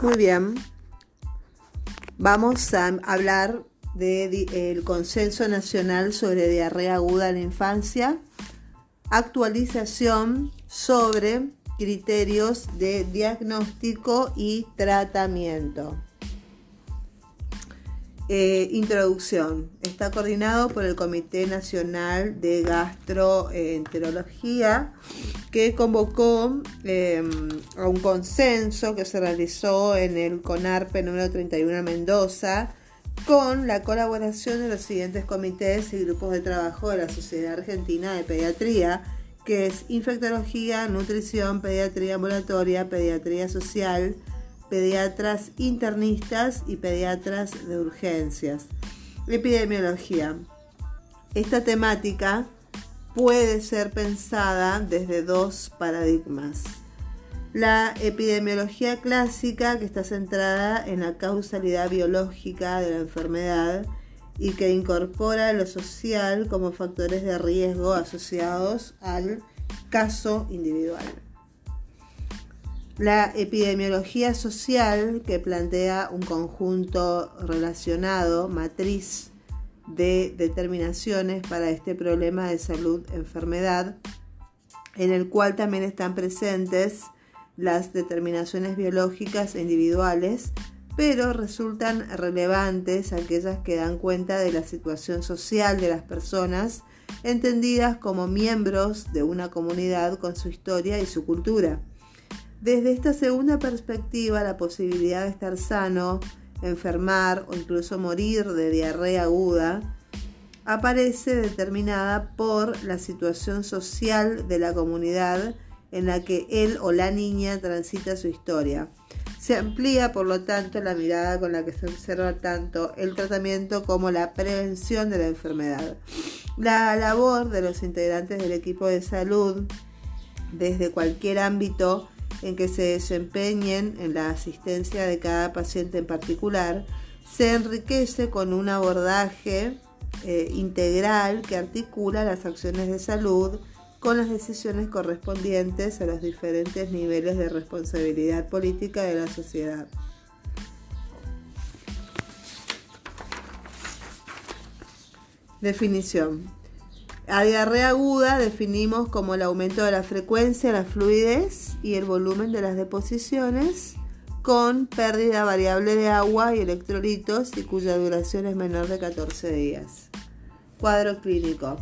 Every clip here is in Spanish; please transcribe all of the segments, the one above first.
Muy bien. Vamos a hablar del Consenso Nacional sobre Diarrea Aguda en la Infancia, actualización sobre criterios de diagnóstico y tratamiento. Eh, introducción. Está coordinado por el Comité Nacional de Gastroenterología que convocó em, a un consenso que se realizó en el CONARPE número 31 Mendoza con la colaboración de los siguientes comités y grupos de trabajo de la Sociedad Argentina de Pediatría, que es infectología, nutrición, pediatría ambulatoria, pediatría social, pediatras internistas y pediatras de urgencias. Epidemiología. Esta temática puede ser pensada desde dos paradigmas. La epidemiología clásica, que está centrada en la causalidad biológica de la enfermedad y que incorpora lo social como factores de riesgo asociados al caso individual. La epidemiología social, que plantea un conjunto relacionado, matriz de determinaciones para este problema de salud-enfermedad, en el cual también están presentes las determinaciones biológicas e individuales, pero resultan relevantes aquellas que dan cuenta de la situación social de las personas, entendidas como miembros de una comunidad con su historia y su cultura. Desde esta segunda perspectiva, la posibilidad de estar sano, enfermar o incluso morir de diarrea aguda aparece determinada por la situación social de la comunidad en la que él o la niña transita su historia. Se amplía, por lo tanto, la mirada con la que se observa tanto el tratamiento como la prevención de la enfermedad. La labor de los integrantes del equipo de salud, desde cualquier ámbito, en que se desempeñen en la asistencia de cada paciente en particular, se enriquece con un abordaje eh, integral que articula las acciones de salud con las decisiones correspondientes a los diferentes niveles de responsabilidad política de la sociedad. Definición. A diarrea aguda definimos como el aumento de la frecuencia, la fluidez y el volumen de las deposiciones con pérdida variable de agua y electrolitos y cuya duración es menor de 14 días. Cuadro clínico.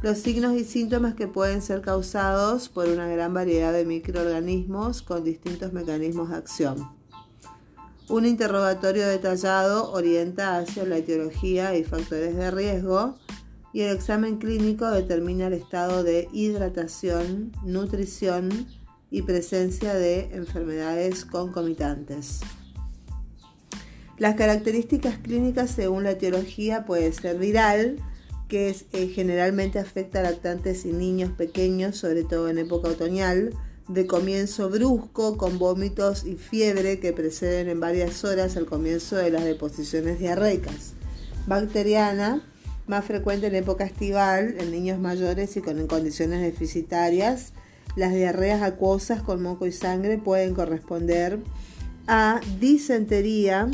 Los signos y síntomas que pueden ser causados por una gran variedad de microorganismos con distintos mecanismos de acción. Un interrogatorio detallado orienta hacia la etiología y factores de riesgo y el examen clínico determina el estado de hidratación, nutrición y presencia de enfermedades concomitantes. Las características clínicas según la etiología puede ser viral, que eh, generalmente afecta a lactantes y niños pequeños, sobre todo en época otoñal, de comienzo brusco, con vómitos y fiebre que preceden en varias horas al comienzo de las deposiciones diarreicas. Bacteriana, más frecuente en época estival, en niños mayores y con condiciones deficitarias. Las diarreas acuosas con moco y sangre pueden corresponder a disentería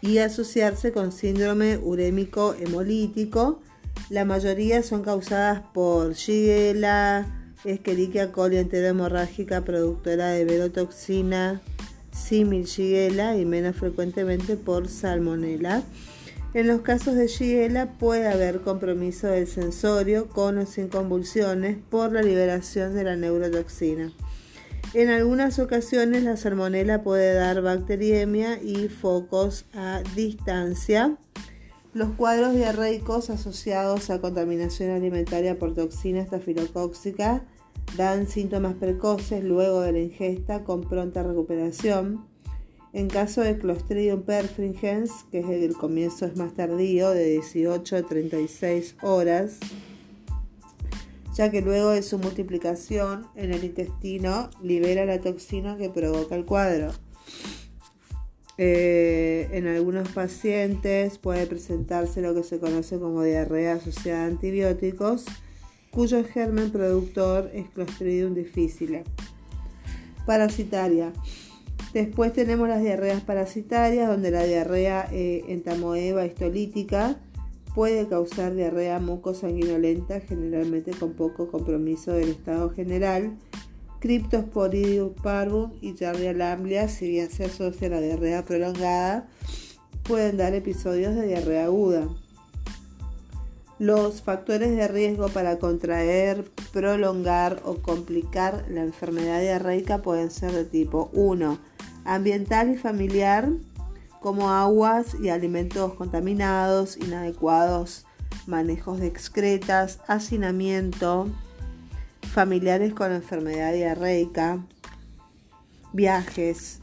y asociarse con síndrome urémico hemolítico. La mayoría son causadas por Shigella, Escherichia coli enterohemorrágica productora de verotoxina, simil Shigella y menos frecuentemente por Salmonella. En los casos de Shigella puede haber compromiso del sensorio con o sin convulsiones por la liberación de la neurotoxina. En algunas ocasiones la salmonela puede dar bacteriemia y focos a distancia. Los cuadros diarreicos asociados a contaminación alimentaria por toxina estafilocóxica dan síntomas precoces luego de la ingesta con pronta recuperación. En caso de Clostridium perfringens, que es el comienzo es más tardío, de 18 a 36 horas, ya que luego de su multiplicación en el intestino libera la toxina que provoca el cuadro. Eh, en algunos pacientes puede presentarse lo que se conoce como diarrea asociada a antibióticos, cuyo germen productor es Clostridium difficile. Parasitaria. Después tenemos las diarreas parasitarias, donde la diarrea eh, entamoeba histolítica puede causar diarrea mucosanguinolenta, generalmente con poco compromiso del estado general. Cryptosporidium parvum y Giardia lamblia, si bien se asocia a la diarrea prolongada, pueden dar episodios de diarrea aguda. Los factores de riesgo para contraer, prolongar o complicar la enfermedad diarreica pueden ser de tipo 1 ambiental y familiar, como aguas y alimentos contaminados, inadecuados, manejos de excretas, hacinamiento, familiares con enfermedad diarreica, viajes,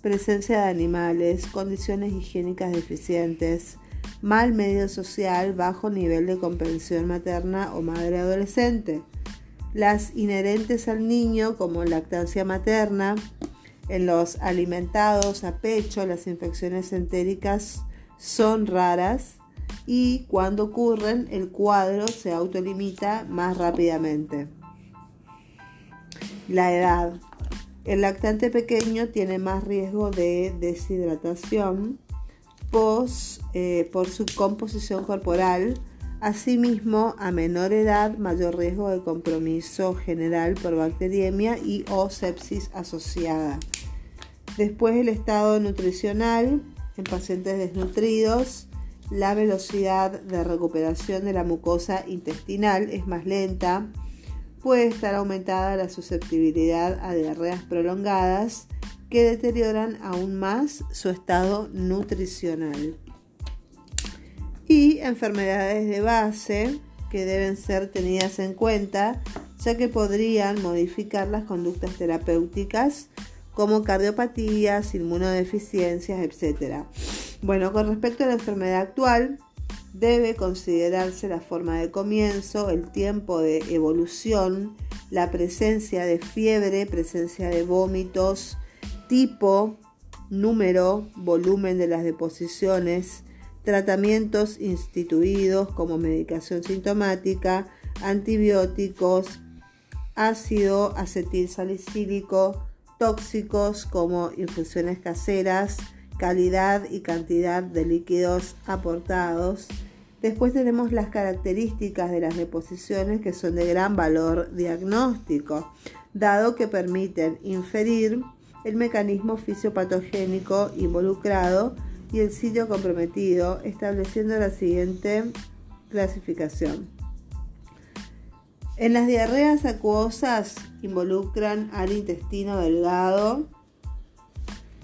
presencia de animales, condiciones higiénicas deficientes, mal medio social, bajo nivel de comprensión materna o madre adolescente, las inherentes al niño como lactancia materna, en los alimentados a pecho, las infecciones entéricas son raras y cuando ocurren el cuadro se autolimita más rápidamente. La edad. El lactante pequeño tiene más riesgo de deshidratación eh, por su composición corporal. Asimismo, a menor edad, mayor riesgo de compromiso general por bacteriemia y o sepsis asociada. Después el estado nutricional en pacientes desnutridos, la velocidad de recuperación de la mucosa intestinal es más lenta, puede estar aumentada la susceptibilidad a diarreas prolongadas que deterioran aún más su estado nutricional. Y enfermedades de base que deben ser tenidas en cuenta ya que podrían modificar las conductas terapéuticas como cardiopatías, inmunodeficiencias, etc. Bueno, con respecto a la enfermedad actual, debe considerarse la forma de comienzo, el tiempo de evolución, la presencia de fiebre, presencia de vómitos, tipo, número, volumen de las deposiciones, tratamientos instituidos como medicación sintomática, antibióticos, ácido acetil salicílico, tóxicos como infusiones caseras, calidad y cantidad de líquidos aportados. Después tenemos las características de las deposiciones que son de gran valor diagnóstico, dado que permiten inferir el mecanismo fisiopatogénico involucrado y el sitio comprometido, estableciendo la siguiente clasificación. En las diarreas acuosas involucran al intestino delgado,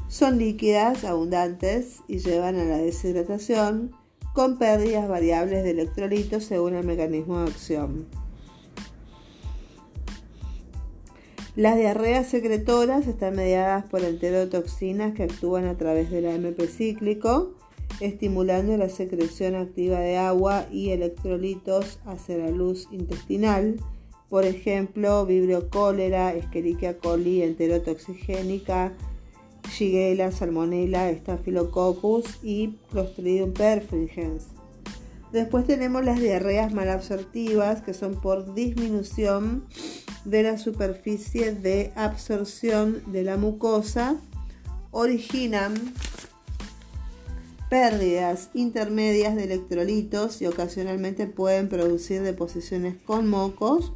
son líquidas, abundantes y llevan a la deshidratación con pérdidas variables de electrolitos según el mecanismo de acción. Las diarreas secretoras están mediadas por enterotoxinas que actúan a través del AMP cíclico estimulando la secreción activa de agua y electrolitos hacia la luz intestinal, por ejemplo, vibrio cólera, Escherichia coli enterotoxigénica, Shigella, Salmonella, Staphylococcus y Clostridium perfringens. Después tenemos las diarreas malabsortivas, que son por disminución de la superficie de absorción de la mucosa, originan pérdidas intermedias de electrolitos y ocasionalmente pueden producir deposiciones con mocos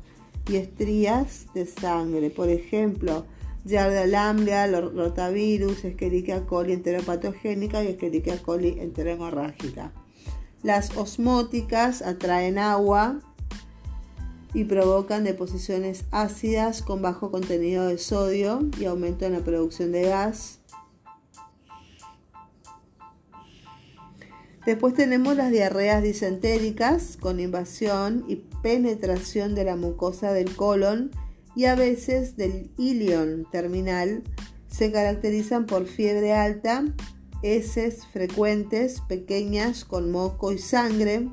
y estrías de sangre. Por ejemplo, Giardia lamblia, rotavirus, Escherichia coli enteropatogénica y Escherichia coli enterohemorrágica. Las osmóticas atraen agua y provocan deposiciones ácidas con bajo contenido de sodio y aumentan la producción de gas Después tenemos las diarreas disentéricas con invasión y penetración de la mucosa del colon y a veces del ilion terminal. Se caracterizan por fiebre alta, heces frecuentes, pequeñas con moco y sangre,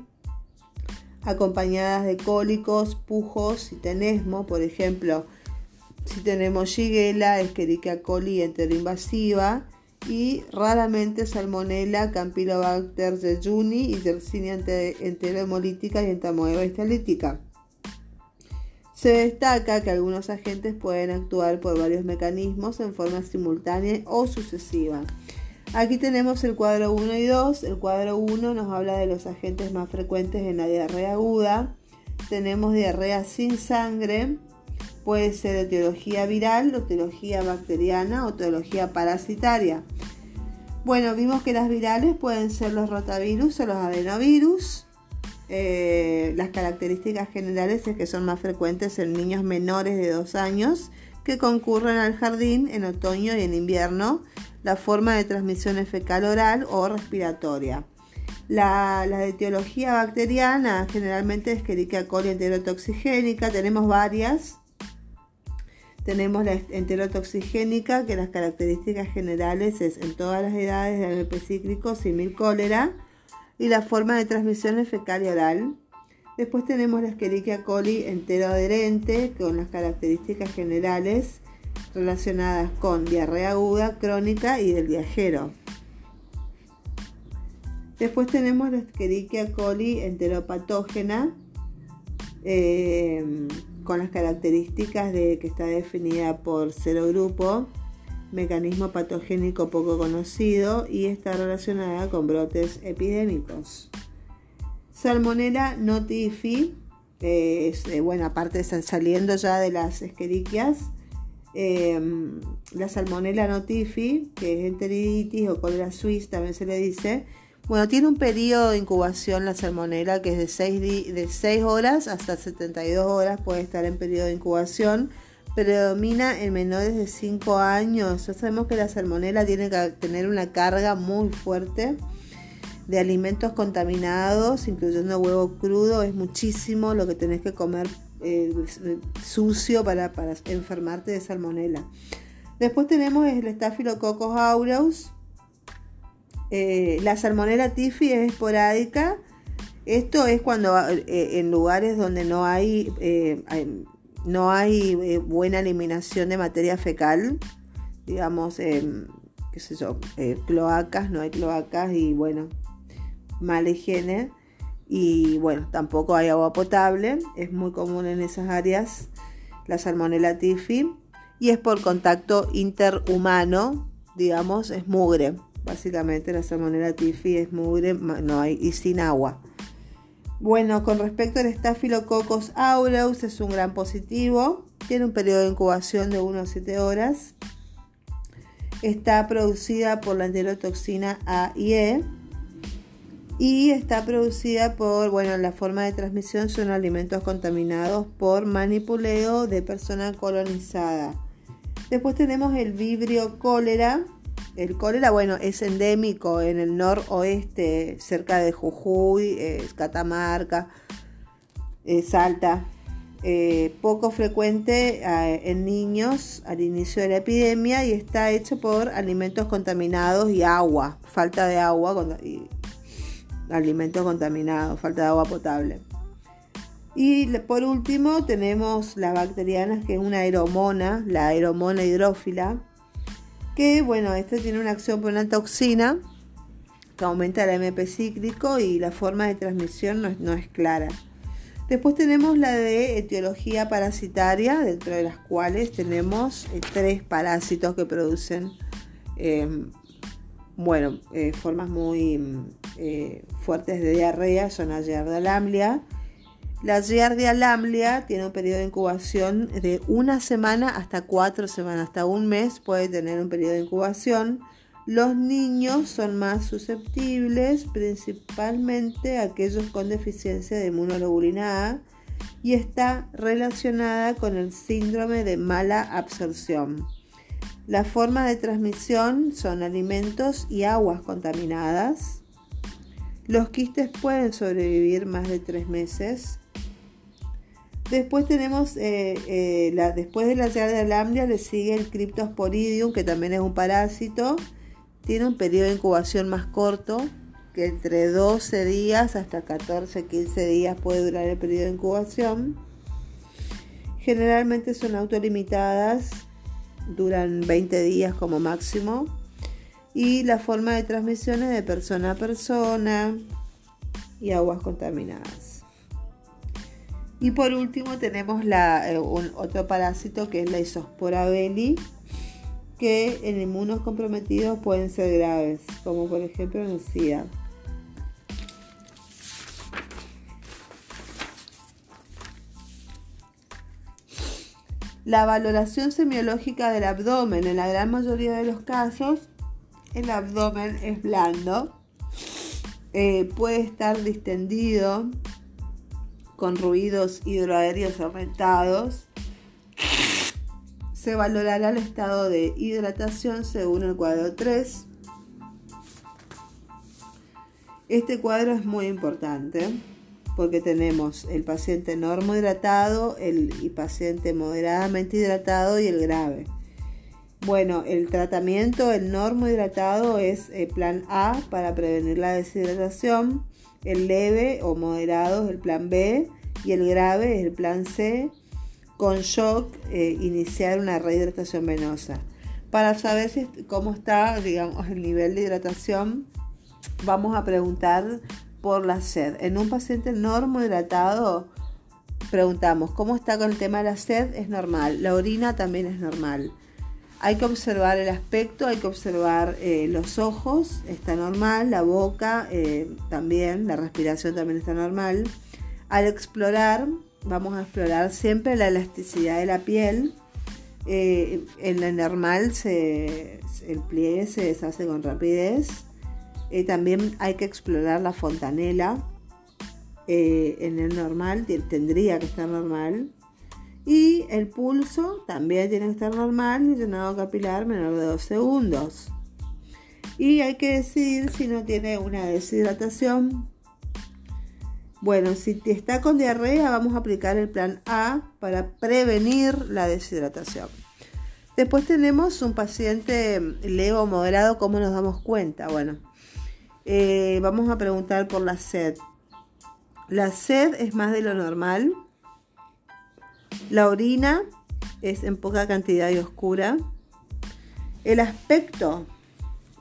acompañadas de cólicos, pujos y tenesmo, por ejemplo, si tenemos Shigella, Escherichia coli enteroinvasiva, y raramente Salmonella, Campylobacter jejuni y Yersinia enterohemolítica y entamoeba histolítica. Se destaca que algunos agentes pueden actuar por varios mecanismos en forma simultánea o sucesiva. Aquí tenemos el cuadro 1 y 2. El cuadro 1 nos habla de los agentes más frecuentes en la diarrea aguda. Tenemos diarrea sin sangre, puede ser etiología viral, etiología bacteriana o etiología parasitaria. Bueno, vimos que las virales pueden ser los rotavirus o los adenovirus. Eh, las características generales es que son más frecuentes en niños menores de 2 años que concurren al jardín en otoño y en invierno la forma de transmisión fecal oral o respiratoria. La, la etiología bacteriana generalmente es Escherichia coli enterotoxigénica, tenemos varias. Tenemos la enterotoxigénica, que las características generales es en todas las edades de herpes cíclico, simil cólera, y la forma de transmisión es fecal y oral. Después tenemos la Escherichia coli enteroadherente, con las características generales relacionadas con diarrea aguda, crónica y del viajero. Después tenemos la Escherichia coli enteropatógena, eh, con las características de que está definida por serogrupo, mecanismo patogénico poco conocido y está relacionada con brotes epidémicos. Salmonella notifi, es, eh, bueno, aparte saliendo ya de las esqueriquias, Em, la salmonella notifi, que es enteriditis o cólera suiza, también se le dice. Bueno, tiene un periodo de incubación la salmonella que es de 6, de 6 horas hasta 72 horas, puede estar en periodo de incubación. Predomina en menores de 5 años. Ya sabemos que la salmonella tiene que tener una carga muy fuerte de alimentos contaminados, incluyendo huevo crudo, es muchísimo lo que tenés que comer eh, sucio para, enfermarte de salmonela. Después tenemos el Staphylococcus aureus. Eh, la salmonela tifi es esporádica. Esto es cuando eh, en lugares donde no hay, no hay buena eliminación de materia fecal, digamos, qué sé yo, cloacas, no hay cloacas y bueno, mala higiene y bueno, tampoco hay agua potable, es muy común en esas áreas la salmonella tifi y es por contacto interhumano, digamos, es mugre. Básicamente la salmonella tifi es mugre no hay, y sin agua. Bueno, con respecto al Staphylococcus aureus es un gran positivo, tiene un periodo de incubación de 1 a 7 horas. Está producida por la enterotoxina A y E y está producida por, bueno, la forma de transmisión son alimentos contaminados por manipuleo de persona colonizada. Después tenemos el vibrio cólera. El cólera, bueno, es endémico en el noroeste, cerca de Jujuy, Catamarca, Salta. Eh, poco frecuente eh, en niños al inicio de la epidemia y está hecho por alimentos contaminados y agua, falta de agua alimentos contaminados, falta de agua potable. Y por último tenemos las bacterianas, que es una aeromona, la aeromona hidrófila, que bueno, esta tiene una acción por una toxina que aumenta el MP cíclico y la forma de transmisión no es, clara. Después tenemos la de etiología parasitaria, dentro de las cuales tenemos eh, tres parásitos que producen eh, bueno, eh, formas muy eh, fuertes de diarrea son la Giardia. La Giardia lamblia tiene un periodo de incubación de una semana hasta cuatro semanas, hasta un mes puede tener un periodo de incubación. Los niños son más susceptibles, principalmente aquellos con deficiencia de inmunoglobulina A, y está relacionada con el síndrome de mala absorción. La forma de transmisión son alimentos y aguas contaminadas. Los quistes pueden sobrevivir más de tres meses. Después tenemos, eh, eh, la, después de la de lamblia le sigue el Cryptosporidium, que también es un parásito. Tiene un periodo de incubación más corto, que entre 12 días hasta 14, 15 días puede durar el periodo de incubación. Generalmente son autolimitadas duran 20 días como máximo. Y la forma de transmisión es de persona a persona y aguas contaminadas. Y por último tenemos la, eh, otro parásito que es la isospora belli, que en inmunos comprometidos pueden ser graves, como por ejemplo en el SIDA. La valoración semiológica del abdomen, en la gran mayoría de los casos, el abdomen es blando, eh, puede estar distendido, con ruidos hidroaéreos aumentados. Se valorará el estado de hidratación según el cuadro 3. Este cuadro es muy importante porque tenemos el paciente normo hidratado, el paciente moderadamente hidratado y el grave. Bueno, el tratamiento, el normo hidratado es el plan A para prevenir la deshidratación el leve o moderado es el plan B y el grave es el plan C. Con shock, eh, iniciar una rehidratación venosa. Para saber cómo está, digamos, el nivel de hidratación, vamos a preguntar por la sed. En un paciente normo hidratado, preguntamos cómo está con el tema de la sed, es normal. La orina también es normal. Hay que observar el aspecto, hay que observar eh, los ojos, está normal, la boca eh, también, la respiración también está normal. Al explorar, vamos a explorar siempre la elasticidad de la piel. Eh, en la normal el pliegue se deshace con rapidez. también hay que explorar la fontanela. en el normal tendría que estar normal. Y el pulso también tiene que estar normal y llenado capilar menor de 2 segundos. Y hay que decidir si no tiene una deshidratación. Bueno, si está con diarrea vamos a aplicar el plan A para prevenir la deshidratación. Después tenemos un paciente leve o moderado, ¿cómo nos damos cuenta? Bueno, eh, vamos a preguntar por la sed. La sed es más de lo normal la orina es en poca cantidad y oscura. El aspecto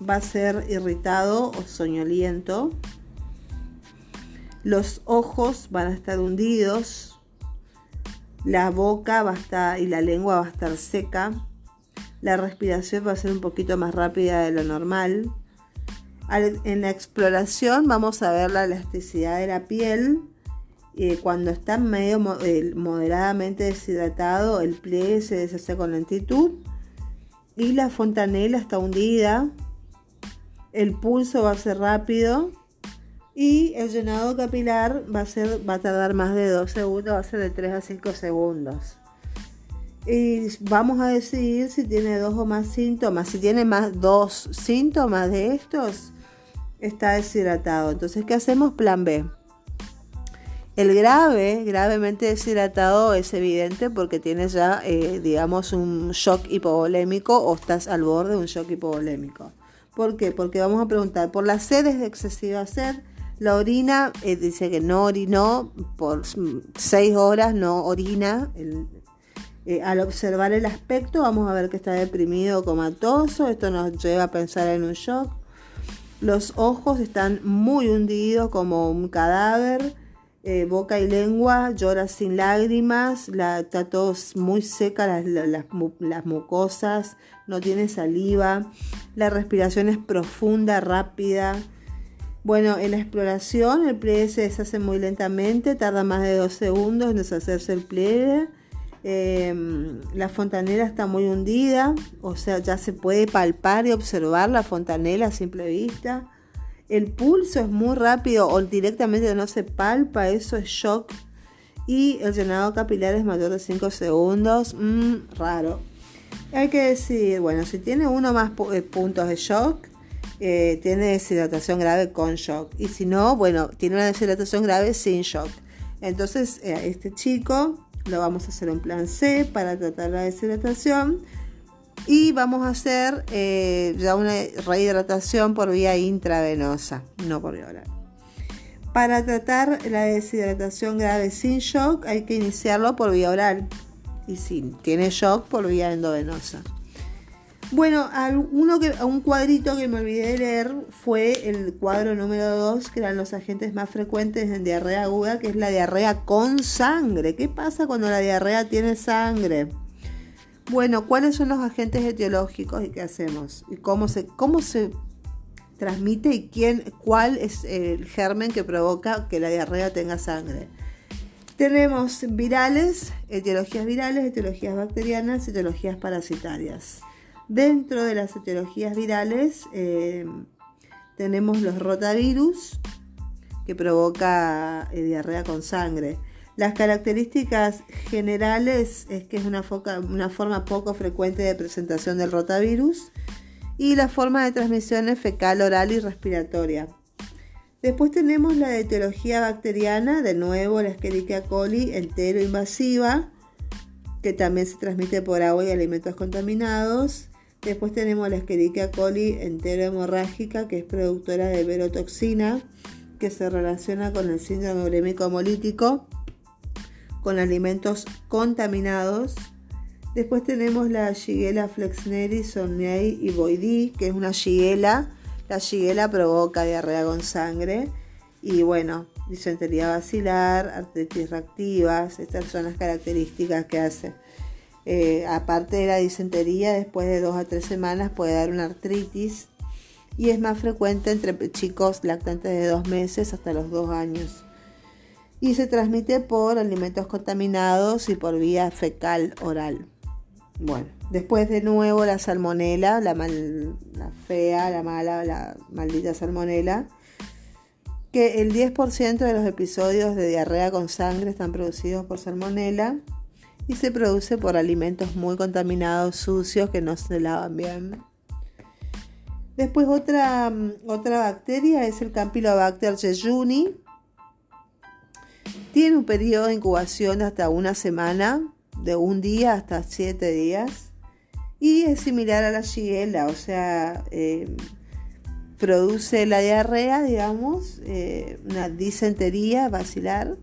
va a ser irritado o soñoliento. Los ojos van a estar hundidos. La boca va a estar y la lengua va a estar seca. La respiración va a ser un poquito más rápida de lo normal. En la exploración vamos a ver la elasticidad de la piel eh, cuando está medio moderadamente deshidratado, el pliegue se deshace con lentitud y la fontanela está hundida. El pulso va a ser rápido y el llenado capilar va a, ser, va a tardar más de 2 segundos, va a ser de 3 a 5 segundos. Y vamos a decidir si tiene dos o más síntomas. Si tiene más dos síntomas de estos, está deshidratado. Entonces, ¿qué hacemos? Plan B. El grave, gravemente deshidratado, es evidente porque tienes ya, eh, digamos, un shock hipovolémico o estás al borde de un shock hipovolémico. ¿Por qué? Porque vamos a preguntar, por la sed es de excesiva sed, la orina eh, dice que no orinó por seis horas, no orina. Eh, al observar el aspecto vamos a ver que está deprimido o comatoso, esto nos lleva a pensar en un shock. Los ojos están muy hundidos como un cadáver eh, boca y lengua, llora sin lágrimas, está todo muy seca, las, las, mucosas, no tiene saliva, la respiración es profunda, rápida. Bueno, en la exploración el pliegue se deshace muy lentamente, tarda más de dos segundos en deshacerse el pliegue. Em, la fontanela está muy hundida, o sea, ya se puede palpar y observar la fontanela a simple vista. El pulso es muy rápido o directamente no se palpa, eso es shock. Y el llenado capilar es mayor de 5 segundos, mm, raro. Hay que decir, bueno, si tiene uno más eh, puntos de shock, eh, tiene deshidratación grave con shock. Y si no, bueno, tiene una deshidratación grave sin shock. Entonces, eh, este chico lo vamos a hacer en plan C para tratar la deshidratación y vamos a hacer eh, ya una rehidratación por vía intravenosa, no por vía oral. Para tratar la deshidratación grave sin shock hay que iniciarlo por vía oral y si tiene shock por vía endovenosa. Bueno, uno que, un cuadrito que me olvidé de leer fue el cuadro número 2, que eran los agentes más frecuentes en diarrea aguda, que es la diarrea con sangre. ¿Qué pasa cuando la diarrea tiene sangre? Bueno, ¿cuáles son los agentes etiológicos y qué hacemos? ¿Y cómo se, cómo se transmite y quién, cuál es el germen que provoca que la diarrea tenga sangre? Tenemos virales, etiologías virales, etiologías bacterianas, etiologías parasitarias. Dentro de las etiologías virales eh, tenemos los rotavirus, que provoca eh, diarrea con sangre. Las características generales es que es una, forma poco frecuente de presentación del rotavirus y la forma de transmisión es fecal, oral y respiratoria. Después tenemos la etiología bacteriana, de nuevo la Escherichia coli entero invasiva, que también se transmite por agua y alimentos contaminados. Después tenemos la Escherichia coli entero hemorrágica, que es productora de verotoxina, que se relaciona con el síndrome urémico hemolítico, con alimentos contaminados. Después tenemos la Shigella flexneri, Sonnei y Boidi, que es una Shigella. La Shigella provoca diarrea con sangre y bueno, disentería vacilar, artritis reactivas, estas son las características que hace. Eh, aparte de la disentería, después de dos a tres semanas puede dar una artritis y es más frecuente entre chicos lactantes de dos meses hasta los dos años. Y se transmite por alimentos contaminados y por vía fecal oral. Bueno, después de nuevo la salmonela, la, la fea, la mala, la maldita salmonela, que el 10% de los episodios de diarrea con sangre están producidos por salmonela y se produce por alimentos muy contaminados, sucios, que no se lavan bien. Después otra, mm, otra bacteria es el Campylobacter jejuni. Tiene un periodo de incubación hasta una semana, de un día hasta siete días. Y es similar a la Shigella, o sea, eh, produce la diarrea, digamos, eh, una disentería vacilar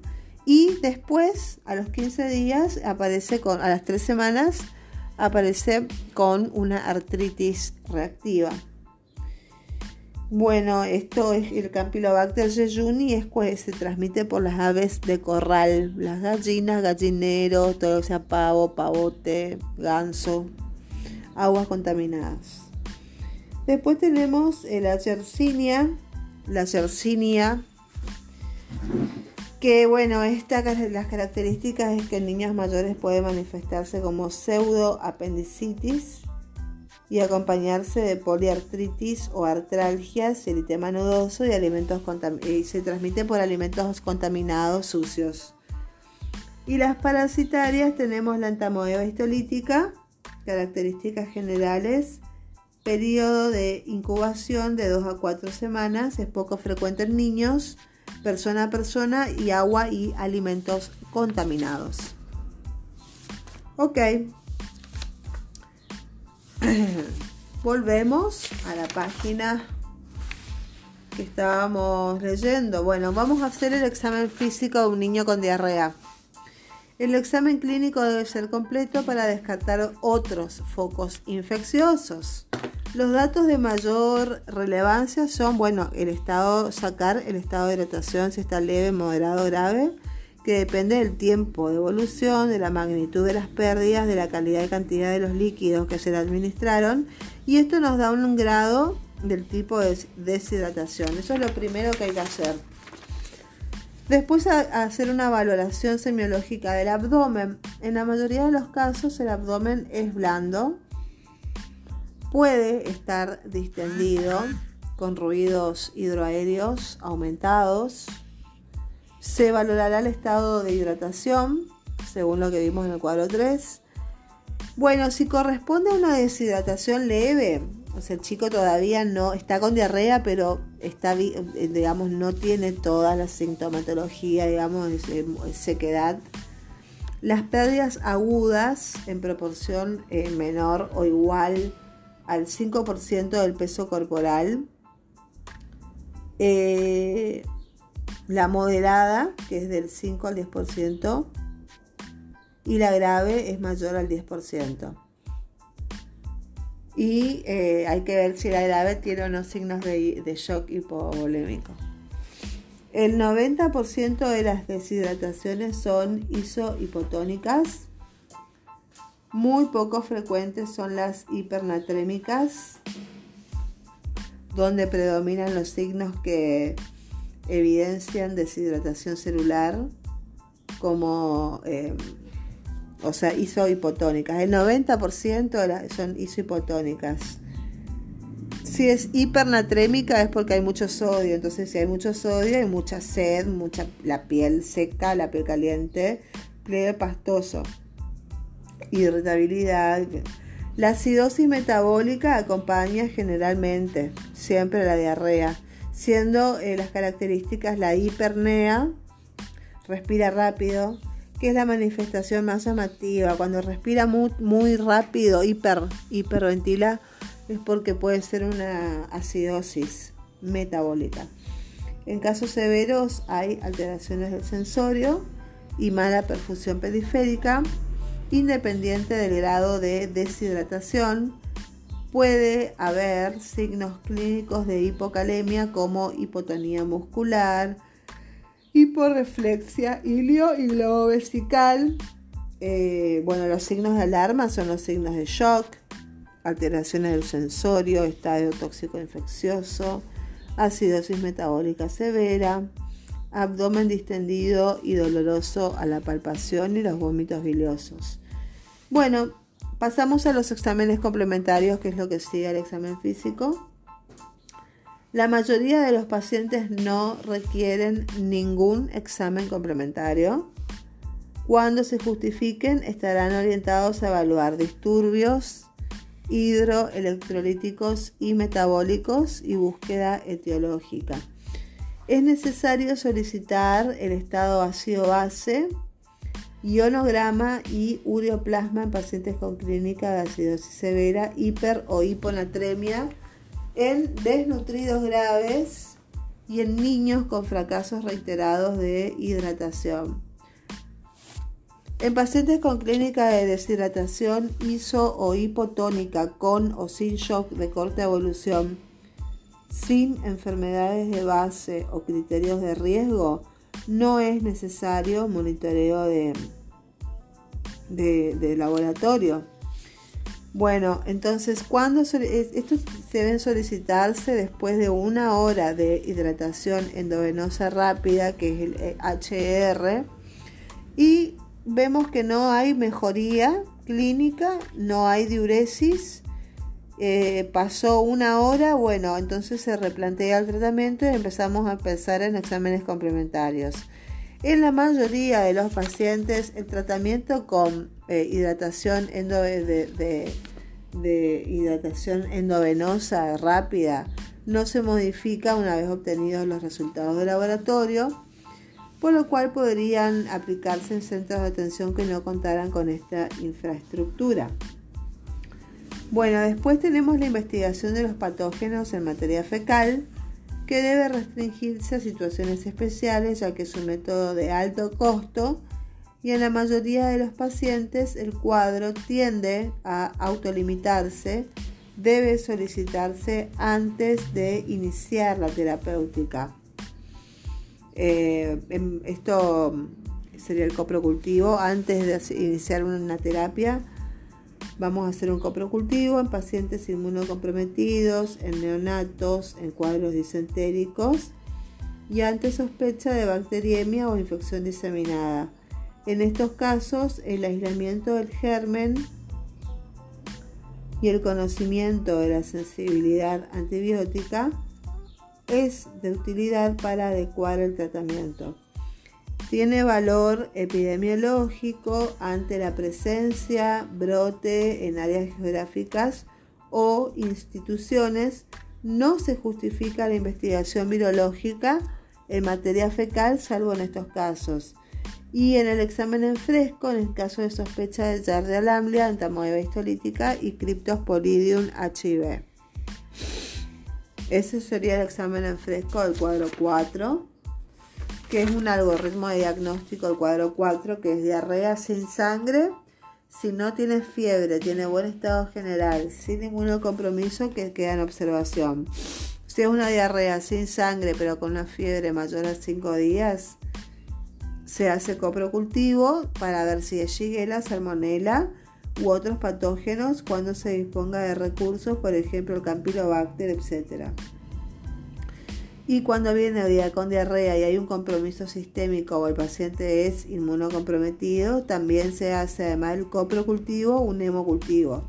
y después, a los 15 días, aparece con, a las 3 semanas, aparece con una artritis reactiva. Bueno, esto es el Campylobacter jejuni, es que se transmite por las aves de corral, las gallinas, gallineros, todo sea pavo, pavote, ganso, aguas contaminadas. Después tenemos la Yersinia, la Yersinia que bueno, esta, las características es que en niños mayores puede manifestarse como pseudoapendicitis y acompañarse de poliartritis o artralgias, eritema nodoso y, alimentos y se transmite por alimentos contaminados sucios. Y las parasitarias tenemos la entamoeba histolítica, características generales, periodo de incubación de 2 a 4 semanas, es poco frecuente en niños, persona a persona y agua y alimentos contaminados. Ok. Volvemos a la página que estábamos leyendo. Bueno, vamos a hacer el examen físico de un niño con diarrea. El examen clínico debe ser completo para descartar otros focos infecciosos. Los datos de mayor relevancia son, bueno, el estado, sacar el estado de hidratación, si está leve, moderado, grave, que depende del tiempo de evolución, de la magnitud de las pérdidas, de la calidad y cantidad de los líquidos que se le administraron, y esto nos da un grado del tipo de deshidratación. Eso es lo primero que hay que hacer. Después hacer una valoración semiológica del abdomen. En la mayoría de los casos el abdomen es blando, puede estar distendido con ruidos hidroaéreos aumentados. Se valorará el estado de hidratación, según lo que vimos en el cuadro 3. Bueno, si corresponde a una deshidratación leve, o sea, el chico todavía no está con diarrea, pero está, eh, digamos, no tiene toda la sintomatología, digamos, sequedad. Las pérdidas agudas en proporción eh, menor o igual al 5% del peso corporal. Eh, la moderada, que es del 5 al 10%, y la grave es mayor al 10%. y eh, hay que ver si la grave tiene o no signos de, de shock hipovolémico. El 90% de las deshidrataciones son isohipotónicas. Muy poco frecuentes son las hipernatrémicas, donde predominan los signos que evidencian deshidratación celular, como, eh, o sea, isohipotónicas. El 90% son isohipotónicas. Si es hipernatrémica es porque hay mucho sodio, entonces si hay mucho sodio hay mucha sed, mucha, la piel seca, la piel caliente, pliegue pastoso, irritabilidad. La acidosis metabólica acompaña generalmente siempre la diarrea, siendo eh, las características la hipernea, respira rápido, que es la manifestación más llamativa. Cuando respira muy, rápido, hiper, hiperventila, es porque puede ser una acidosis metabólica. En casos severos hay alteraciones del sensorio y mala perfusión periférica, independiente del grado de deshidratación. Puede haber signos clínicos de hipocalemia como hipotonía muscular, hiporreflexia ilio y globo vesical. Eh, bueno, los signos de alarma son los signos de shock, alteraciones del sensorio, estadio tóxico infeccioso, acidosis metabólica severa, abdomen distendido y doloroso a la palpación y los vómitos biliosos. Bueno, pasamos a los exámenes complementarios, que es lo que sigue al examen físico. La mayoría de los pacientes no requieren ningún examen complementario. Cuando se justifiquen, estarán orientados a evaluar disturbios hidroelectrolíticos y metabólicos y búsqueda etiológica. Es necesario solicitar el estado ácido-base, ionograma y ureoplasma en pacientes con clínica de acidosis severa, hiper o hiponatremia, en desnutridos graves y en niños con fracasos reiterados de hidratación. En pacientes con clínica de deshidratación iso o hipotónica con o sin shock de corta evolución, sin enfermedades de base o criterios de riesgo, no es necesario monitoreo de, de, laboratorio. Bueno, entonces, cuando estos deben solicitarse después de una hora de hidratación endovenosa rápida, que es el HR, y vemos que no hay mejoría clínica, no hay diuresis. Eh, pasó una hora, bueno, entonces se replantea el tratamiento y empezamos a pensar en exámenes complementarios. En la mayoría de los pacientes, el tratamiento con eh, hidratación, de, hidratación endovenosa rápida no se modifica una vez obtenidos los resultados de laboratorio por lo cual podrían aplicarse en centros de atención que no contaran con esta infraestructura. Bueno, después tenemos la investigación de los patógenos en materia fecal, que debe restringirse a situaciones especiales, ya que es un método de alto costo y en la mayoría de los pacientes el cuadro tiende a autolimitarse, debe solicitarse antes de iniciar la terapéutica. Eh, em, esto sería el coprocultivo. Antes de iniciar una terapia, vamos a hacer un coprocultivo en pacientes inmunocomprometidos, en neonatos, en cuadros disentéricos y ante sospecha de bacteriemia o infección diseminada. En estos casos, el aislamiento del germen y el conocimiento de la sensibilidad antibiótica es de utilidad para adecuar el tratamiento. Tiene valor epidemiológico ante la presencia, brote en áreas geográficas o instituciones. No se justifica la investigación virológica en materia fecal, salvo en estos casos. Y en el examen en fresco, en el caso de sospecha de Yardia lamblia, entamoeba histolítica y Cryptosporidium HIV. Ese sería el examen en fresco del cuadro 4, que es un algoritmo de diagnóstico del cuadro 4, que es diarrea sin sangre, Si no tiene fiebre, tiene buen estado general, sin ningún compromiso que queda en observación. Si es una diarrea sin sangre pero con una fiebre mayor a 5 días, se hace coprocultivo para ver si es Shigella, Salmonella u otros patógenos cuando se disponga de recursos, por ejemplo el Campylobacter, etc. Y cuando viene día con diarrea y hay un compromiso sistémico o el paciente es inmunocomprometido, también se hace además del coprocultivo un hemocultivo.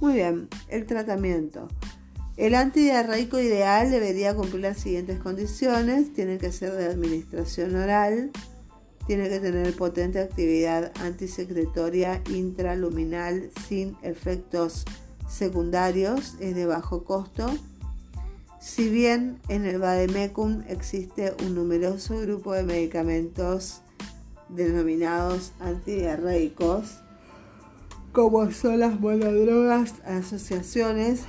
Muy bien, el tratamiento. El antidiarreico ideal debería cumplir las siguientes condiciones. Tiene que ser de administración oral, tiene que tener potente actividad antisecretoria intraluminal sin efectos secundarios, es de bajo costo. Si bien en el Bademecum existe un numeroso grupo de medicamentos denominados antidiarreicos, como son las monodrogas asociaciones,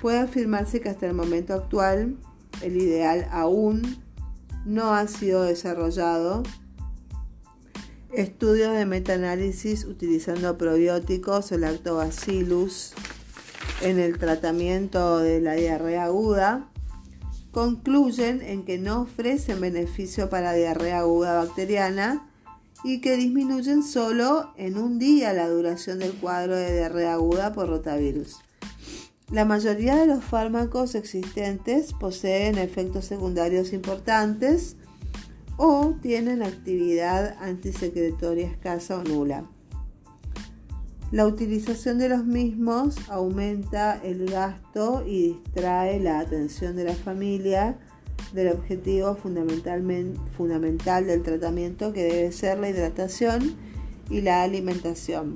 puede afirmarse que hasta el momento actual el ideal aún no ha sido desarrollado. Estudios de metaanálisis utilizando probióticos o lactobacillus en el tratamiento de la diarrea aguda concluyen en que no ofrecen beneficio para diarrea aguda bacteriana y que disminuyen solo en un día la duración del cuadro de diarrea aguda por rotavirus. La mayoría de los fármacos existentes poseen efectos secundarios importantes o tienen actividad antisecretoria escasa o nula. La utilización de los mismos aumenta el gasto y distrae la atención de la familia del objetivo fundamental del tratamiento que debe ser la hidratación y la alimentación.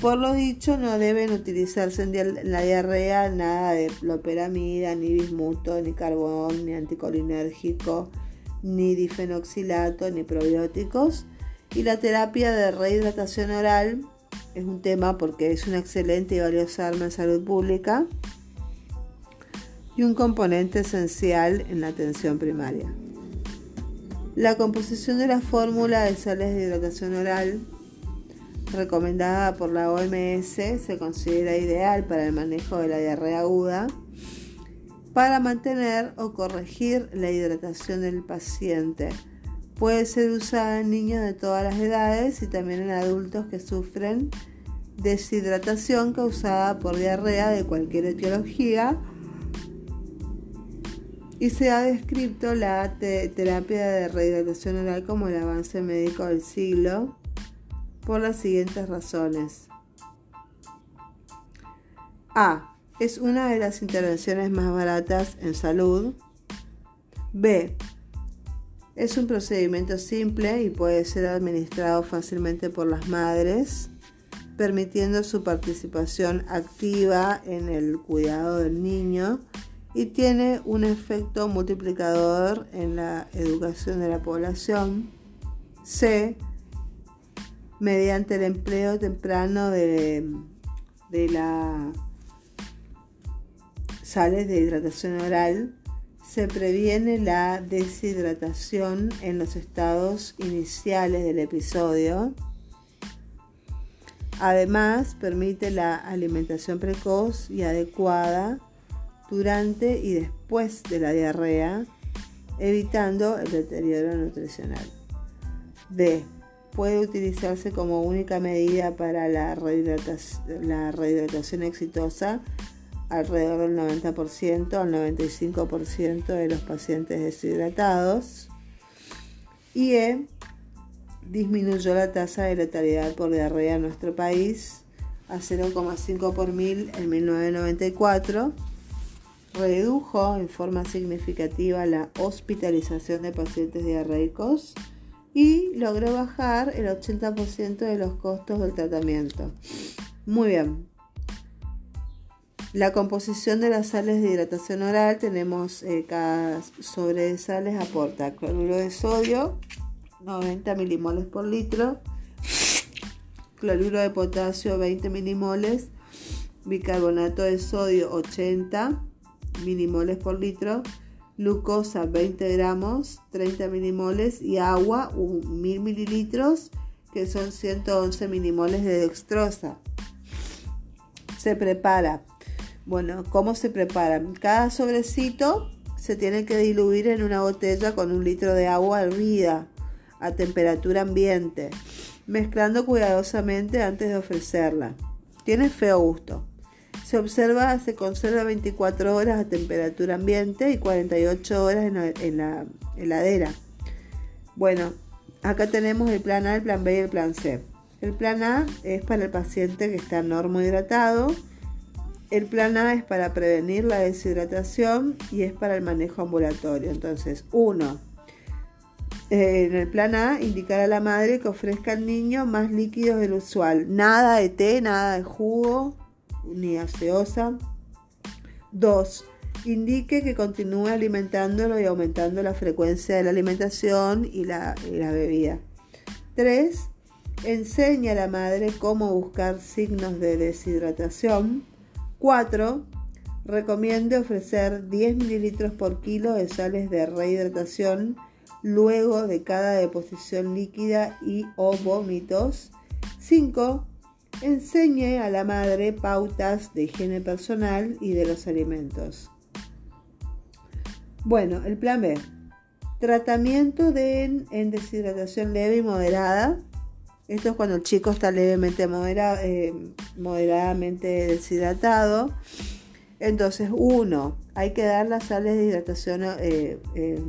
Por lo dicho, no deben utilizarse en la diarrea nada de loperamida, ni bismuto, ni carbón, ni anticolinérgico, ni difenoxilato, ni probióticos. Y la terapia de rehidratación oral es un tema porque es una excelente y valiosa arma en salud pública y un componente esencial en la atención primaria. La composición de la fórmula de sales de hidratación oral recomendada por la OMS se considera ideal para el manejo de la diarrea aguda para mantener o corregir la hidratación del paciente. Puede ser usada en niños de todas las edades y también en adultos que sufren deshidratación causada por diarrea de cualquier etiología y se ha descrito la terapia de rehidratación oral como el avance médico del siglo por las siguientes razones. A. Es una de las intervenciones más baratas en salud. B. Es un procedimiento simple y puede ser administrado fácilmente por las madres, permitiendo su participación activa en el cuidado del niño y tiene un efecto multiplicador en la educación de la población. C mediante el empleo temprano de, de las sales de hidratación oral se previene la deshidratación en los estados iniciales del episodio. Además, permite la alimentación precoz y adecuada durante y después de la diarrea, evitando el deterioro nutricional. D puede utilizarse como única medida para la rehidratación, exitosa alrededor del 90% al 95% de los pacientes deshidratados y e, disminuyó la tasa de letalidad por diarrea en nuestro país a 0,5 por mil en 1994, redujo en forma significativa la hospitalización de pacientes diarreicos y logró bajar el 80% de los costos del tratamiento. Muy bien. La composición de las sales de hidratación oral tenemos eh, cada sobre de sales aporta cloruro de sodio 90 milimoles por litro, cloruro de potasio 20 milimoles, bicarbonato de sodio 80 milimoles por litro, glucosa 20 gramos, 30 milimoles y agua 1000 mililitros, que son 111 milimoles de dextrosa. Se prepara. Bueno, ¿cómo se prepara? Cada sobrecito se tiene que diluir en una botella con un litro de agua hervida a temperatura ambiente, mezclando cuidadosamente antes de ofrecerla. Tiene feo gusto. Se observa, se conserva 24 horas a temperatura ambiente y 48 horas en la, heladera. Bueno, acá tenemos el plan A, el plan B y el plan C. El plan A es para el paciente que está normohidratado. El plan A es para prevenir la deshidratación y es para el manejo ambulatorio. Entonces, uno, eh, en el plan A, indicar a la madre que ofrezca al niño más líquidos del usual. Nada de té, nada de jugo, ni gaseosa. 2. Indique que continúe alimentándolo y aumentando la frecuencia de la alimentación y la, bebida. 3. Enseña a la madre cómo buscar signos de deshidratación. 4. Recomiende ofrecer 10 mililitros por kilo de sales de rehidratación luego de cada deposición líquida y o vómitos. 5 enseñe a la madre pautas de higiene personal y de los alimentos. Bueno, el plan B. Tratamiento de, en deshidratación leve y moderada. Esto es cuando el chico está levemente eh, moderadamente deshidratado. Entonces, uno, hay que dar las sales de hidratación eh, eh,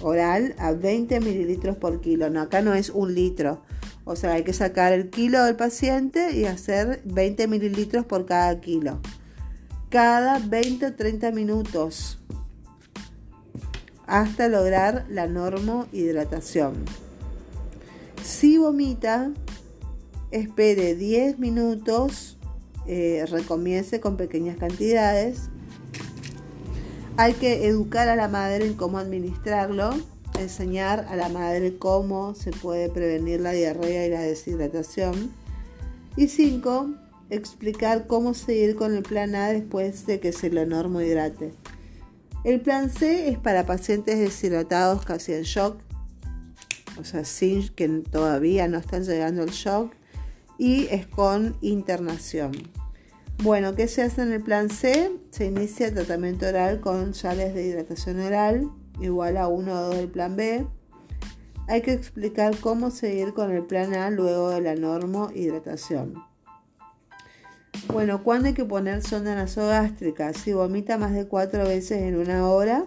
oral a 20 mililitros por kilo. No, acá no es un litro. O sea, hay que sacar el kilo del paciente y hacer 20 mililitros por cada kilo. Cada 20 o 30 minutos hasta lograr la normohidratación. Si vomita, espere 10 minutos, eh, recomience con pequeñas cantidades. Hay que educar a la madre en cómo administrarlo enseñar a la madre cómo se puede prevenir la diarrea y la deshidratación. Y 5. Explicar cómo seguir con el plan A después de que se lo normohidrate. El plan C es para pacientes deshidratados casi en shock, o sea, sin que todavía no están llegando al shock, y es con internación. Bueno, ¿qué se hace en el plan C? Se inicia el tratamiento oral con sales de hidratación oral igual a 1 o 2 del plan B. Hay que explicar cómo seguir con el plan A luego de la normo hidratación. Bueno, ¿cuándo hay que poner sonda nasogástrica? Si vomita más de 4 veces en una hora,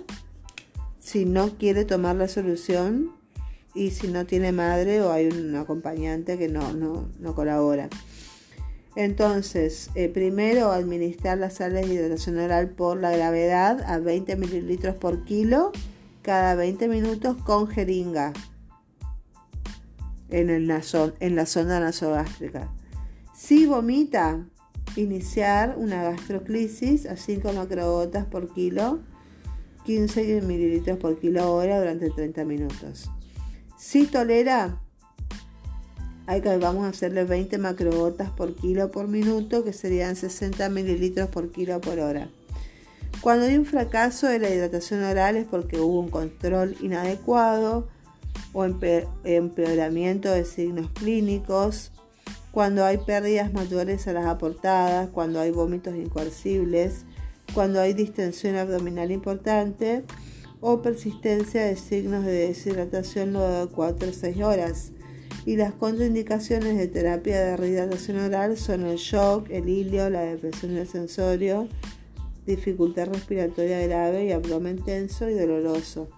si no quiere tomar la solución y si no tiene madre o hay un acompañante que no, no, colabora. Entonces, eh, primero administrar las sales de hidratación oral por la gravedad a 20 mililitros por kilo cada 20 minutos con jeringa en, el en la zona nasogástrica. Si vomita, iniciar una gastroclisis a 5 macrogotas por kilo, 15 mililitros por kilo hora durante 30 minutos. Si tolera, hay que, vamos a hacerle 20 macrogotas por kilo por minuto, que serían 60 mililitros por kilo por hora. Cuando hay un fracaso de la hidratación oral es porque hubo un control inadecuado o empeoramiento de signos clínicos, cuando hay pérdidas mayores a las aportadas, cuando hay vómitos incoercibles, cuando hay distensión abdominal importante o persistencia de signos de deshidratación luego de 4 o 6 horas. Y las contraindicaciones de terapia de rehidratación oral son el shock, el hilio, la depresión del sensorio, dificultad respiratoria grave y abdomen tenso y doloroso.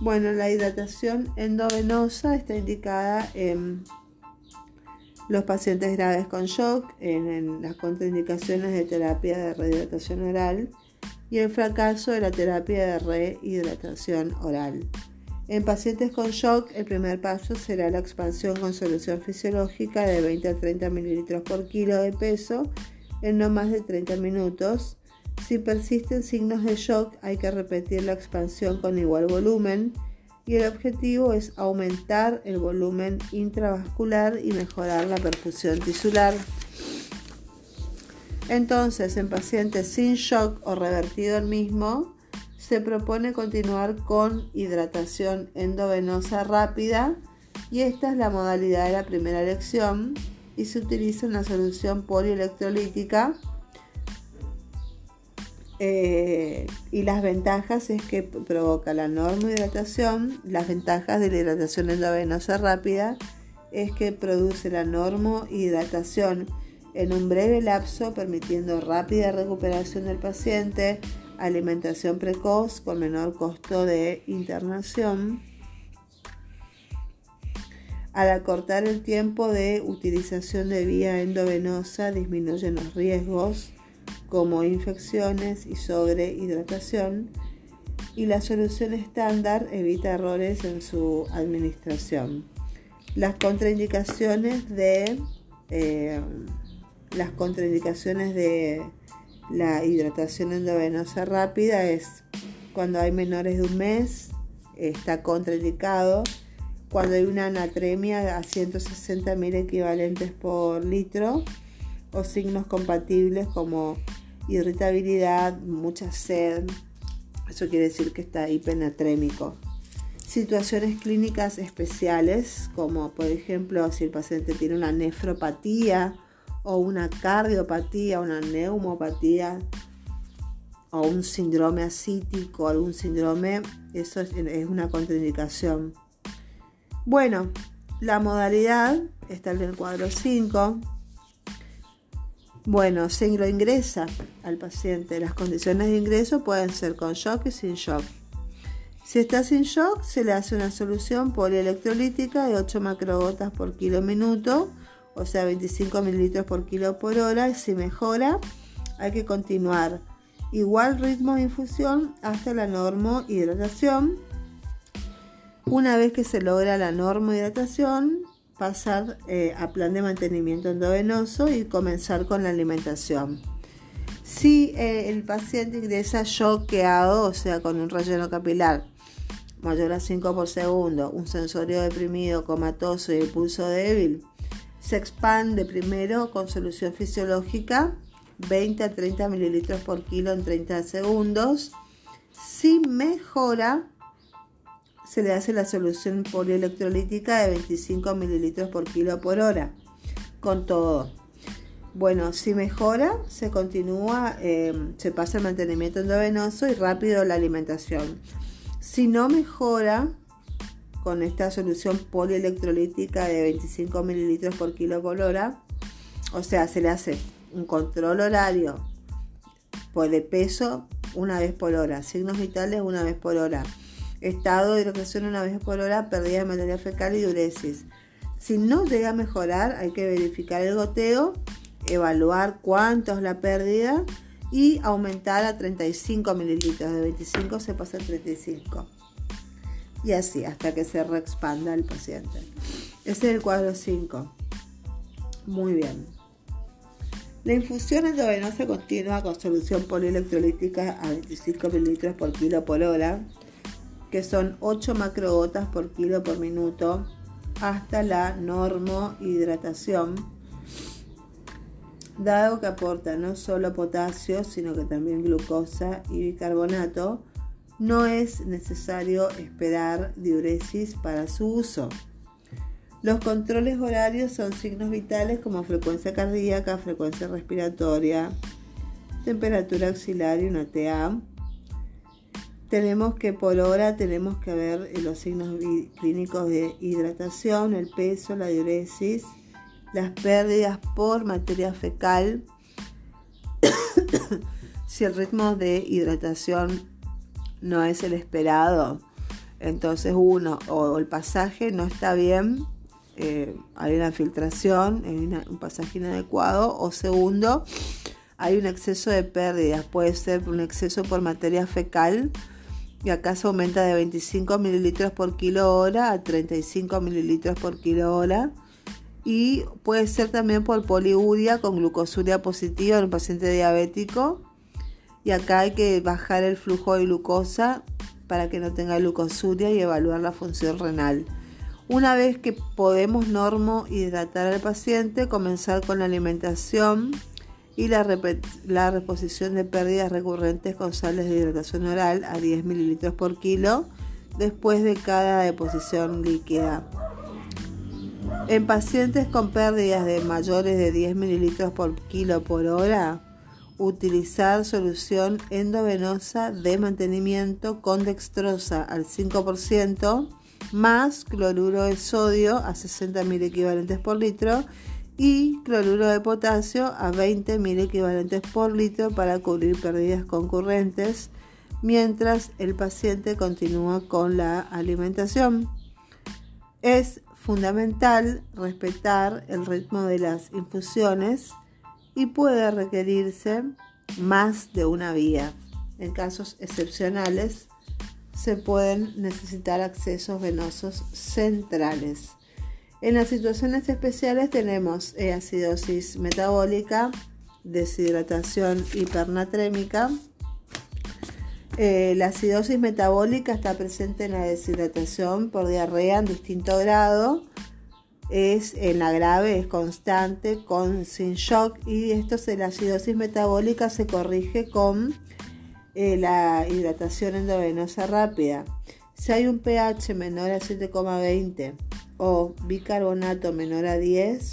Bueno, la hidratación endovenosa está indicada en los pacientes graves con shock, en, las contraindicaciones de terapia de rehidratación oral y el fracaso de la terapia de rehidratación oral. En pacientes con shock, el primer paso será la expansión con solución fisiológica de 20 a 30 mililitros por kilo de peso en no más de 30 minutos. Si persisten signos de shock, hay que repetir la expansión con igual volumen y el objetivo es aumentar el volumen intravascular y mejorar la perfusión tisular. Entonces, en pacientes sin shock o revertido el mismo, se propone continuar con hidratación endovenosa rápida y esta es la modalidad de la primera elección y se utiliza una solución polielectrolítica eh, y las ventajas es que provoca la normohidratación, las ventajas de la hidratación endovenosa rápida es que produce la normohidratación en un breve lapso permitiendo rápida recuperación del paciente, alimentación precoz con menor costo de internación. Al acortar el tiempo de utilización de vía endovenosa disminuyen los riesgos como infecciones y sobrehidratación y la solución estándar evita errores en su administración. Las contraindicaciones de eh, las contraindicaciones de la hidratación endovenosa rápida es cuando hay menores de un mes, está contraindicado. Cuando hay una anatremia a 160 mil equivalentes por litro o signos compatibles como irritabilidad, mucha sed, eso quiere decir que está hipenatrémico. Situaciones clínicas especiales, como por ejemplo si el paciente tiene una nefropatía o una cardiopatía, una neumopatía o un síndrome asítico, algún síndrome, eso es, una contraindicación. Bueno, la modalidad está en el cuadro 5. Bueno, se lo ingresa al paciente. Las condiciones de ingreso pueden ser con shock y sin shock. Si está sin shock, se le hace una solución polielectrolítica de 8 macrogotas por kilo minuto o sea 25 mililitros por kilo por hora y si mejora hay que continuar igual ritmo de infusión hasta la normohidratación. Una vez que se logra la normohidratación, pasar eh, a plan de mantenimiento endovenoso y comenzar con la alimentación. Si eh, el paciente ingresa choqueado, o sea, con un relleno capilar mayor a 5 por segundo, un sensorio deprimido, comatoso y pulso débil, se expande primero con solución fisiológica 20 a 30 mililitros por kilo en 30 segundos. Si mejora, se le hace la solución polielectrolítica de 25 mililitros por kilo por hora, con todo. Bueno, si mejora, se continúa, eh, se pasa el mantenimiento endovenoso y rápido la alimentación. Si no mejora, con esta solución polielectrolítica de 25 mililitros por kilo por hora. O sea, se le hace un control horario pues de peso una vez por hora, signos vitales una vez por hora, estado de hidratación una vez por hora, pérdida de materia fecal y diuresis. Si no llega a mejorar, hay que verificar el goteo, evaluar cuánto es la pérdida y aumentar a 35 mililitros. De 25 se pasa a 35 y así hasta que se reexpanda el paciente. Ese es el cuadro 5. Muy bien. La infusión endovenosa continua con solución polielectrolítica a 25 mililitros por kilo por hora, que son 8 macrogotas por kilo por minuto, hasta la normohidratación, dado que aporta no solo potasio, sino que también glucosa y bicarbonato, no es necesario esperar diuresis para su uso. Los controles horarios son signos vitales como frecuencia cardíaca, frecuencia respiratoria, temperatura auxiliar y una TA. Tenemos que por hora tenemos que ver los signos clínicos de hidratación, el peso, la diuresis, las pérdidas por materia fecal, si el ritmo de hidratación no es el esperado, entonces uno, o el pasaje no está bien, eh, hay una filtración, hay un pasaje inadecuado, o segundo, hay un exceso de pérdidas, puede ser un exceso por materia fecal, y acá se aumenta de 25 mililitros por kilo hora a 35 mililitros por kilo hora. Y puede ser también por poliuria con glucosuria positiva en un paciente diabético y acá hay que bajar el flujo de glucosa para que no tenga glucosuria y evaluar la función renal. Una vez que podemos normo hidratar al paciente, comenzar con la alimentación y la, reposición de pérdidas recurrentes con sales de hidratación oral a 10 mililitros por kilo después de cada deposición líquida. En pacientes con pérdidas de mayores de 10 mililitros por kilo por hora, utilizar solución endovenosa de mantenimiento con dextrosa al 5% más cloruro de sodio a 60 mil equivalentes por litro y cloruro de potasio a 20 mil equivalentes por litro para cubrir pérdidas concurrentes mientras el paciente continúa con la alimentación. Es fundamental respetar el ritmo de las infusiones y puede requerirse más de una vía. En casos excepcionales se pueden necesitar accesos venosos centrales. En las situaciones especiales tenemos acidosis metabólica, deshidratación hipernatrémica. Eh, la acidosis metabólica está presente en la deshidratación por diarrea en distinto grado. Es en la grave, es constante, con sin shock y esto es la acidosis metabólica se corrige con eh, la hidratación endovenosa rápida. Si hay un pH menor a 7,20 o bicarbonato menor a 10,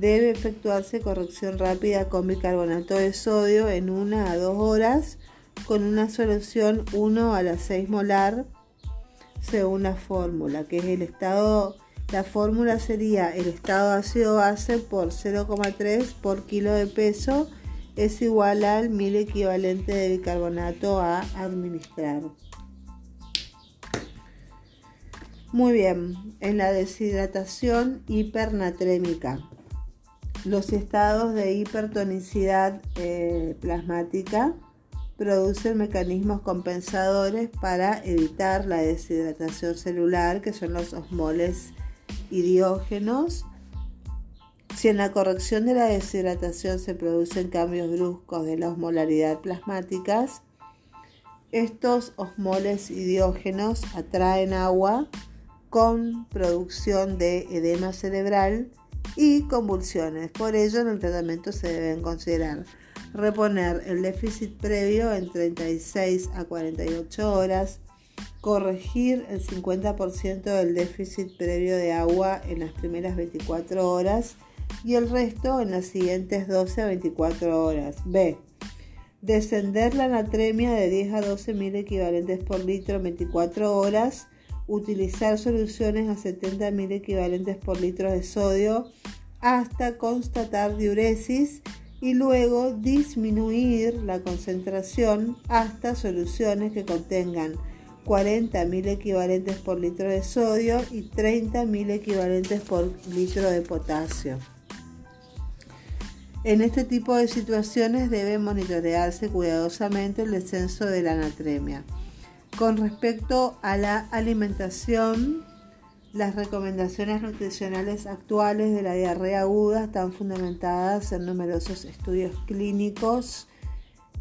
debe efectuarse corrección rápida con bicarbonato de sodio en 1 a 2 horas con una solución 1 a la 6 molar según la fórmula, que es el estado, la fórmula sería el estado ácido base por 0,3 por kilo de peso es igual al 1000 equivalente de bicarbonato a administrar. Muy bien, en la deshidratación hipernatrémica, los estados de hipertonicidad eh, plasmática producen mecanismos compensadores para evitar la deshidratación celular, que son los osmoles idiógenos. Si en la corrección de la deshidratación se producen cambios bruscos de la osmolaridad plasmáticas, estos osmoles idiógenos atraen agua con producción de edema cerebral y convulsiones. Por ello, en el tratamiento se deben considerar reponer el déficit previo en 36 a 48 horas, corregir el 50% del déficit previo de agua en las primeras 24 horas y el resto en las siguientes 12 a 24 horas. B. Descender la natremia de 10 a 12 mil equivalentes por litro en 24 horas utilizar soluciones a 70.000 equivalentes por litro de sodio hasta constatar diuresis y luego disminuir la concentración hasta soluciones que contengan 40.000 equivalentes por litro de sodio y 30.000 equivalentes por litro de potasio. En este tipo de situaciones debe monitorearse cuidadosamente el descenso de la natremia. Con respecto a la alimentación, las recomendaciones nutricionales actuales de la diarrea aguda están fundamentadas en numerosos estudios clínicos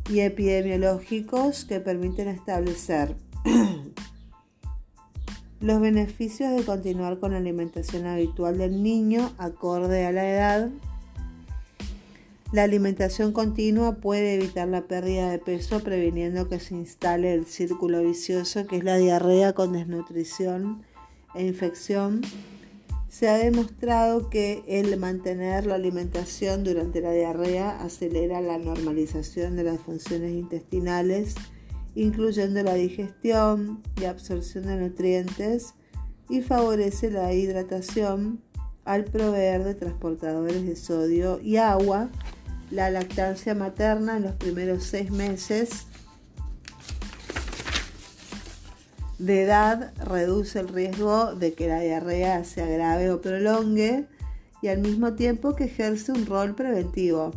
y epidemiológicos que permiten establecer los beneficios de continuar con la alimentación habitual del niño acorde a la edad, la alimentación continua puede evitar la pérdida de peso previniendo que se instale el círculo vicioso que es la diarrea con desnutrición e infección. Se ha demostrado que el mantener la alimentación durante la diarrea acelera la normalización de las funciones intestinales, incluyendo la digestión y absorción de nutrientes, y favorece la hidratación al proveer de transportadores de sodio y agua la lactancia materna en los primeros seis meses de edad reduce el riesgo de que la diarrea se agrave o prolongue y al mismo tiempo que ejerce un rol preventivo.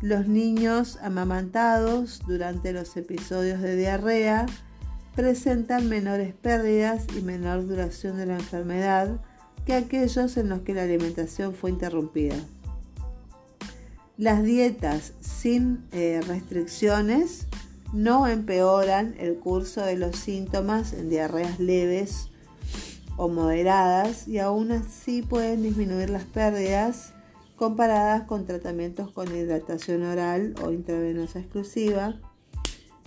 Los niños amamantados durante los episodios de diarrea presentan menores pérdidas y menor duración de la enfermedad que aquellos en los que la alimentación fue interrumpida. Las dietas sin eh, restricciones no empeoran el curso de los síntomas en diarreas leves o moderadas y aún así pueden disminuir las pérdidas comparadas con tratamientos con hidratación oral o intravenosa exclusiva.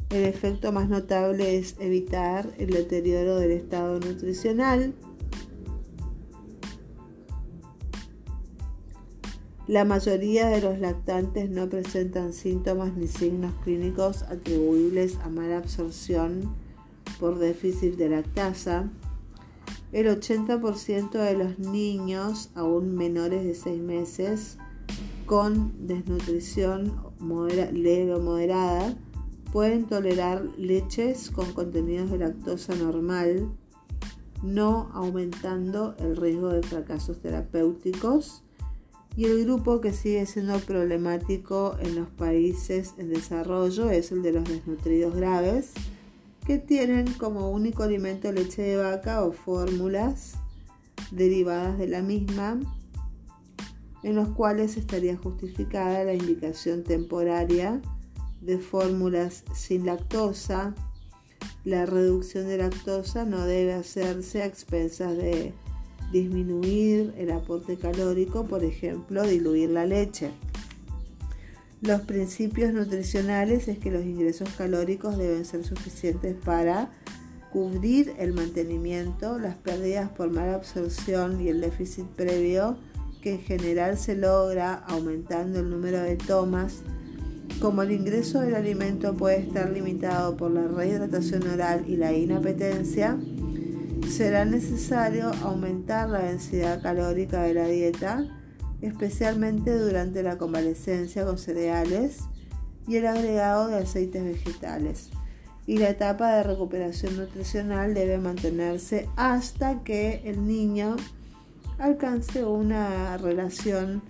El efecto más notable es evitar el deterioro del estado nutricional. La mayoría de los lactantes no presentan síntomas ni signos clínicos atribuibles a mala absorción por déficit de lactasa. El 80% de los niños, aún menores de 6 meses, con desnutrición leve o moderada, pueden tolerar leches con contenidos de lactosa normal, no aumentando el riesgo de fracasos terapéuticos. Y el grupo que sigue siendo problemático en los países en desarrollo es el de los desnutridos graves, que tienen como único alimento leche de vaca o fórmulas derivadas de la misma, en los cuales estaría justificada la indicación temporaria de fórmulas sin lactosa. La reducción de lactosa no debe hacerse a expensas de disminuir el aporte calórico, por ejemplo, diluir la leche. Los principios nutricionales es que los ingresos calóricos deben ser suficientes para cubrir el mantenimiento, las pérdidas por mala absorción y el déficit previo que en general se logra aumentando el número de tomas. Como el ingreso del alimento puede estar limitado por la rehidratación oral y la inapetencia, será necesario aumentar la densidad calórica de la dieta especialmente durante la convalecencia con cereales y el agregado de aceites vegetales. Y la etapa de recuperación nutricional debe mantenerse hasta que el niño alcance una relación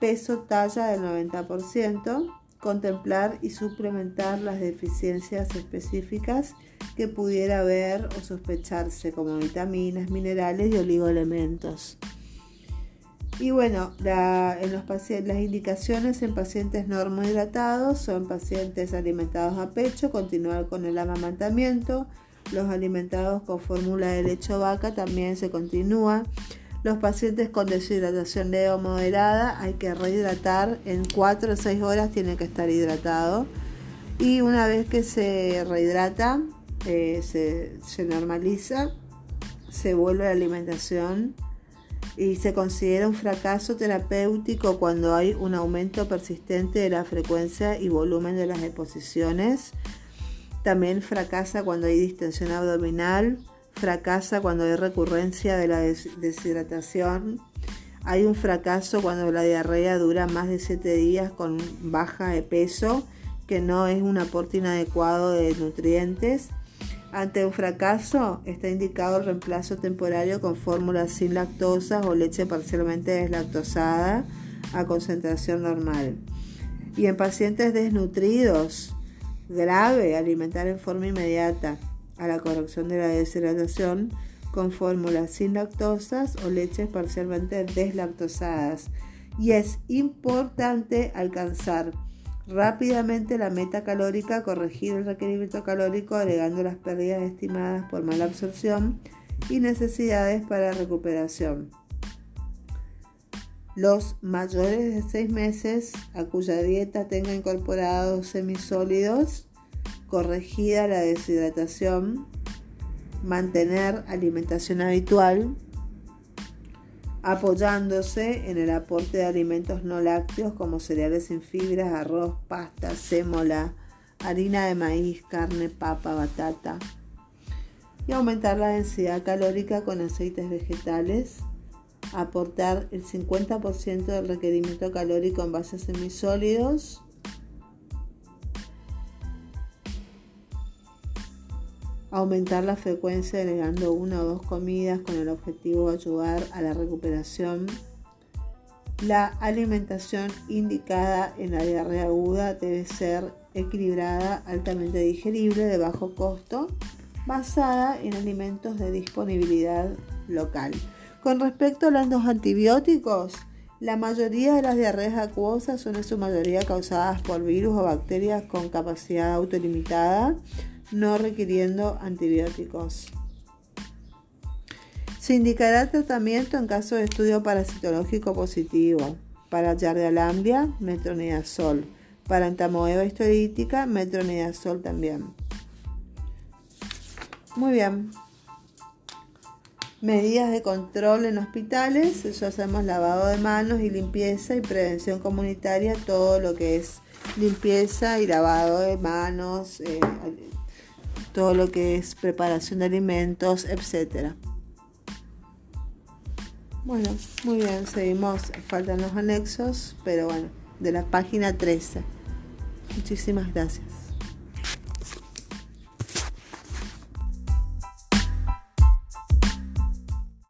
peso-talla del 90%, contemplar y suplementar las deficiencias específicas que pudiera haber o sospecharse como vitaminas, minerales y oligoelementos. Y bueno, en los las indicaciones en pacientes normohidratados son pacientes alimentados a pecho, continuar con el amamantamiento. Los alimentados con fórmula de leche vaca también se continúa. Los pacientes con deshidratación leve o moderada hay que rehidratar. En 4 o 6 horas tiene que estar hidratado. Y una vez que se rehidrata, eh, se, normaliza, se vuelve a la alimentación y se considera un fracaso terapéutico cuando hay un aumento persistente de la frecuencia y volumen de las deposiciones. También fracasa cuando hay distensión abdominal, fracasa cuando hay recurrencia de la deshidratación. Hay un fracaso cuando la diarrea dura más de 7 días con baja de peso, que no es un aporte inadecuado de nutrientes ante un fracaso, está indicado el reemplazo temporario con fórmulas sin lactosa o leche parcialmente deslactosada a concentración normal. Y en pacientes desnutridos, grave, alimentar en forma inmediata a la corrección de la deshidratación con fórmulas sin lactosas o leches parcialmente deslactosadas. Y es importante alcanzar rápidamente la meta calórica, corregir el requerimiento calórico agregando las pérdidas estimadas por mala absorción y necesidades para recuperación. Los mayores de 6 meses a cuya dieta tenga incorporados semisólidos, corregida la deshidratación, mantener alimentación habitual, apoyándose en el aporte de alimentos no lácteos como cereales sin fibras, arroz, pasta, sémola, harina de maíz, carne, papa, batata. Y aumentar la densidad calórica con aceites vegetales. Aportar el 50% del requerimiento calórico en bases semisólidos aumentar la frecuencia agregando una o dos comidas con el objetivo de ayudar a la recuperación. La alimentación indicada en la diarrea aguda debe ser equilibrada, altamente digerible, de bajo costo, basada en alimentos de disponibilidad local. Con respecto a los antibióticos, la mayoría de las diarreas acuosas son en su mayoría causadas por virus o bacterias con capacidad autolimitada no requiriendo antibióticos. Se indicará tratamiento en caso de estudio parasitológico positivo. Para Yardialambia, metronidazol. Para entamoeba histolítica, metronidazol también. Muy bien. Medidas de control en hospitales, eso hacemos lavado de manos y limpieza y prevención comunitaria, todo lo que es limpieza y lavado de manos, eh, todo lo que es preparación de alimentos, etc. Bueno, muy bien, seguimos, faltan los anexos, pero bueno, de la página 13. Muchísimas gracias.